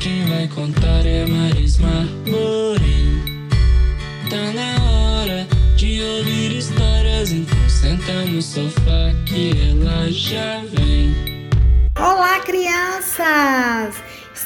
quem vai contar é Marisma Morim. Tá na hora de ouvir histórias, então senta no sofá que ela já vem. Olá, crianças!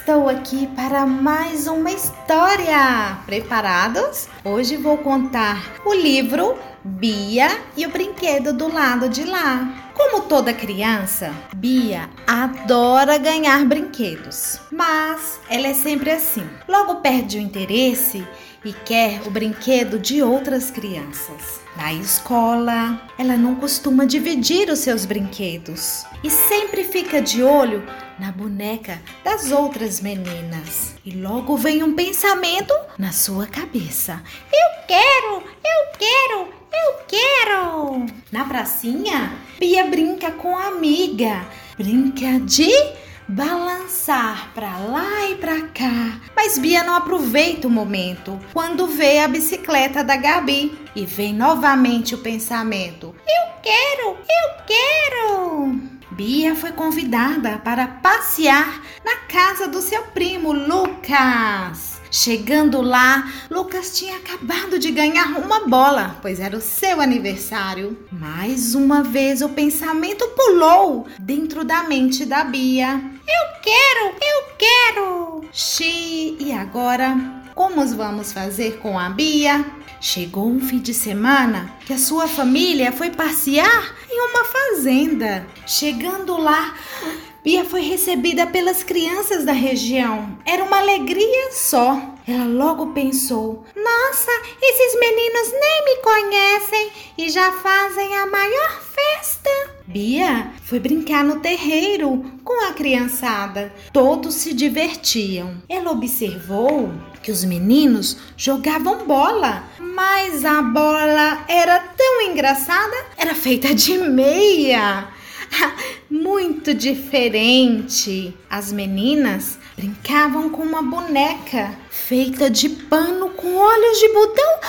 Estou aqui para mais uma história. Preparados? Hoje vou contar o livro Bia e o brinquedo do lado de lá. Como toda criança, Bia adora ganhar brinquedos, mas ela é sempre assim. Logo perde o interesse e quer o brinquedo de outras crianças. Na escola, ela não costuma dividir os seus brinquedos e sempre fica de olho na boneca das outras meninas. E logo vem um pensamento na sua cabeça: Eu quero, eu quero, eu quero! Na pracinha, Bia brinca com a amiga, brinca de balançar para lá. Mas Bia não aproveita o momento quando vê a bicicleta da Gabi e vem novamente o pensamento: Eu quero, eu quero! Bia foi convidada para passear na casa do seu primo Lucas. Chegando lá, Lucas tinha acabado de ganhar uma bola, pois era o seu aniversário. Mais uma vez o pensamento pulou dentro da mente da Bia. Eu quero, eu quero! Xi, e agora? Como vamos fazer com a Bia? Chegou um fim de semana que a sua família foi passear em uma fazenda. Chegando lá, Bia foi recebida pelas crianças da região. Era uma alegria só. Ela logo pensou: Nossa, esses meninos nem me conhecem e já fazem a maior festa. Bia foi brincar no terreiro com a criançada. Todos se divertiam. Ela observou que os meninos jogavam bola, mas a bola era tão engraçada, era feita de meia. muito diferente. As meninas brincavam com uma boneca feita de pano com olhos de botão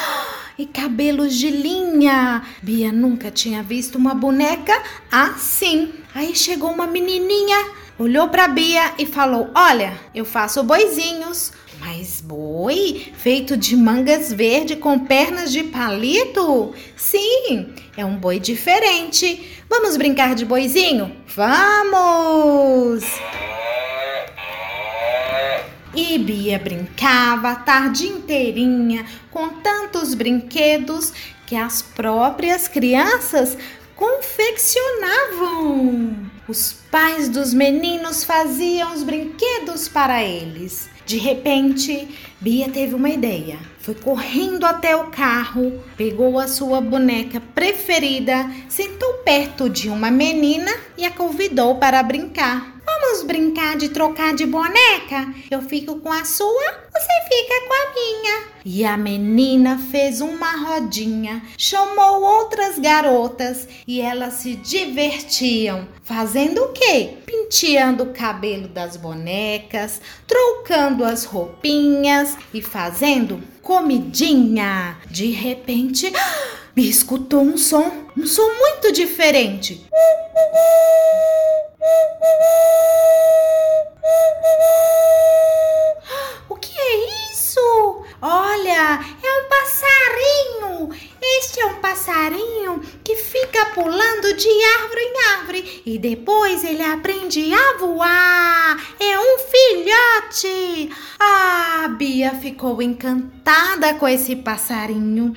e cabelos de linha. Bia nunca tinha visto uma boneca assim. Aí chegou uma menininha, olhou para Bia e falou: Olha, eu faço boizinhos. Mas boi feito de mangas verde com pernas de palito? Sim, é um boi diferente. Vamos brincar de boizinho? Vamos! E Bia brincava a tarde inteirinha com tantos brinquedos que as próprias crianças confeccionavam. Os pais dos meninos faziam os brinquedos para eles. De repente, Bia teve uma ideia. Foi correndo até o carro, pegou a sua boneca preferida, sentou perto de uma menina e a convidou para brincar. Vamos brincar de trocar de boneca? Eu fico com a sua, você fica com a minha. E a menina fez uma rodinha, chamou outras garotas e elas se divertiam. Fazendo o quê? Penteando o cabelo das bonecas, trocando as roupinhas e fazendo comidinha. De repente, Bia escutou um som, um som muito diferente. O que é isso? Olha, é um passarinho. Este é um passarinho que fica pulando de árvore em árvore e depois ele aprende a voar. É um filhote. Ah, Bia ficou encantada com esse passarinho.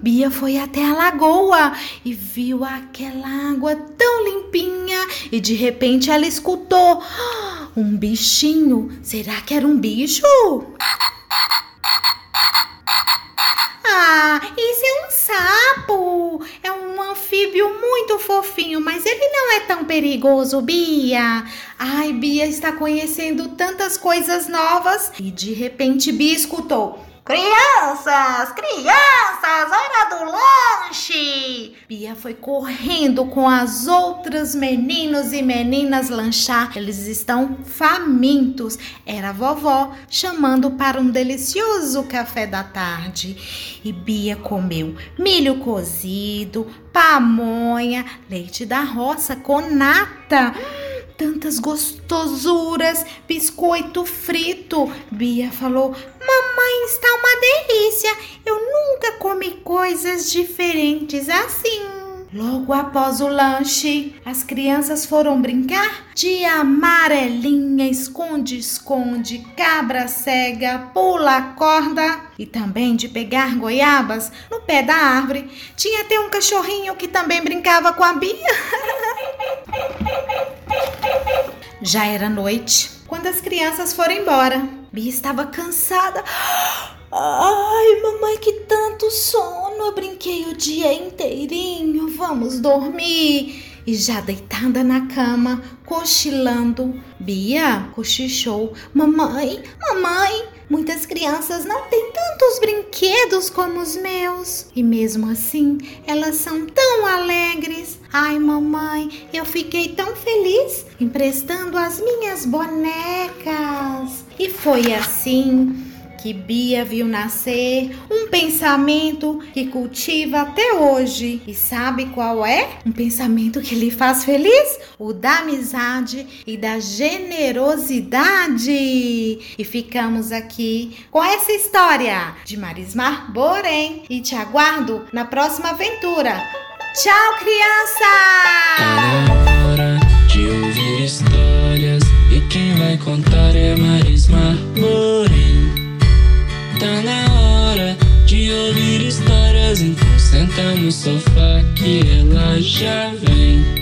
Bia foi até a lagoa e viu aquela água tão limpinha e de repente ela escutou um bichinho. Será que era um bicho? Ah, isso é um sapo. É um anfíbio muito fofinho, mas ele não é tão perigoso, Bia. Ai, Bia está conhecendo tantas coisas novas e de repente Bia escutou. Crianças, crianças, lanche! Bia foi correndo com as outras meninos e meninas lanchar. Eles estão famintos. Era a vovó chamando para um delicioso café da tarde. E Bia comeu milho cozido, pamonha, leite da roça com nata. tantas gostosuras, biscoito frito. Bia falou: Mamãe, está uma delícia. Eu nunca comi coisas diferentes assim. Logo após o lanche, as crianças foram brincar de amarelinha, esconde-esconde, cabra cega, pula corda e também de pegar goiabas no pé da árvore. Tinha até um cachorrinho que também brincava com a Bia. Já era noite quando as crianças foram embora. Bia estava cansada. Ai, mamãe, que tanto sono! Eu brinquei o dia inteirinho. Vamos dormir. E já deitada na cama, cochilando, Bia cochichou: Mamãe, mamãe, muitas crianças não têm tantos brinquedos como os meus. E mesmo assim, elas são tão alegres. Ai, mamãe, eu fiquei tão feliz emprestando as minhas bonecas. E foi assim que Bia viu nascer, um pensamento que cultiva até hoje. E sabe qual é? Um pensamento que lhe faz feliz? O da amizade e da generosidade. E ficamos aqui com essa história de Marismar Borém e te aguardo na próxima aventura. Tchau, criança! Hora de ouvir histórias e quem vai contar é Marismar Borém. Tá na hora de ouvir histórias, então senta no sofá que ela já vem.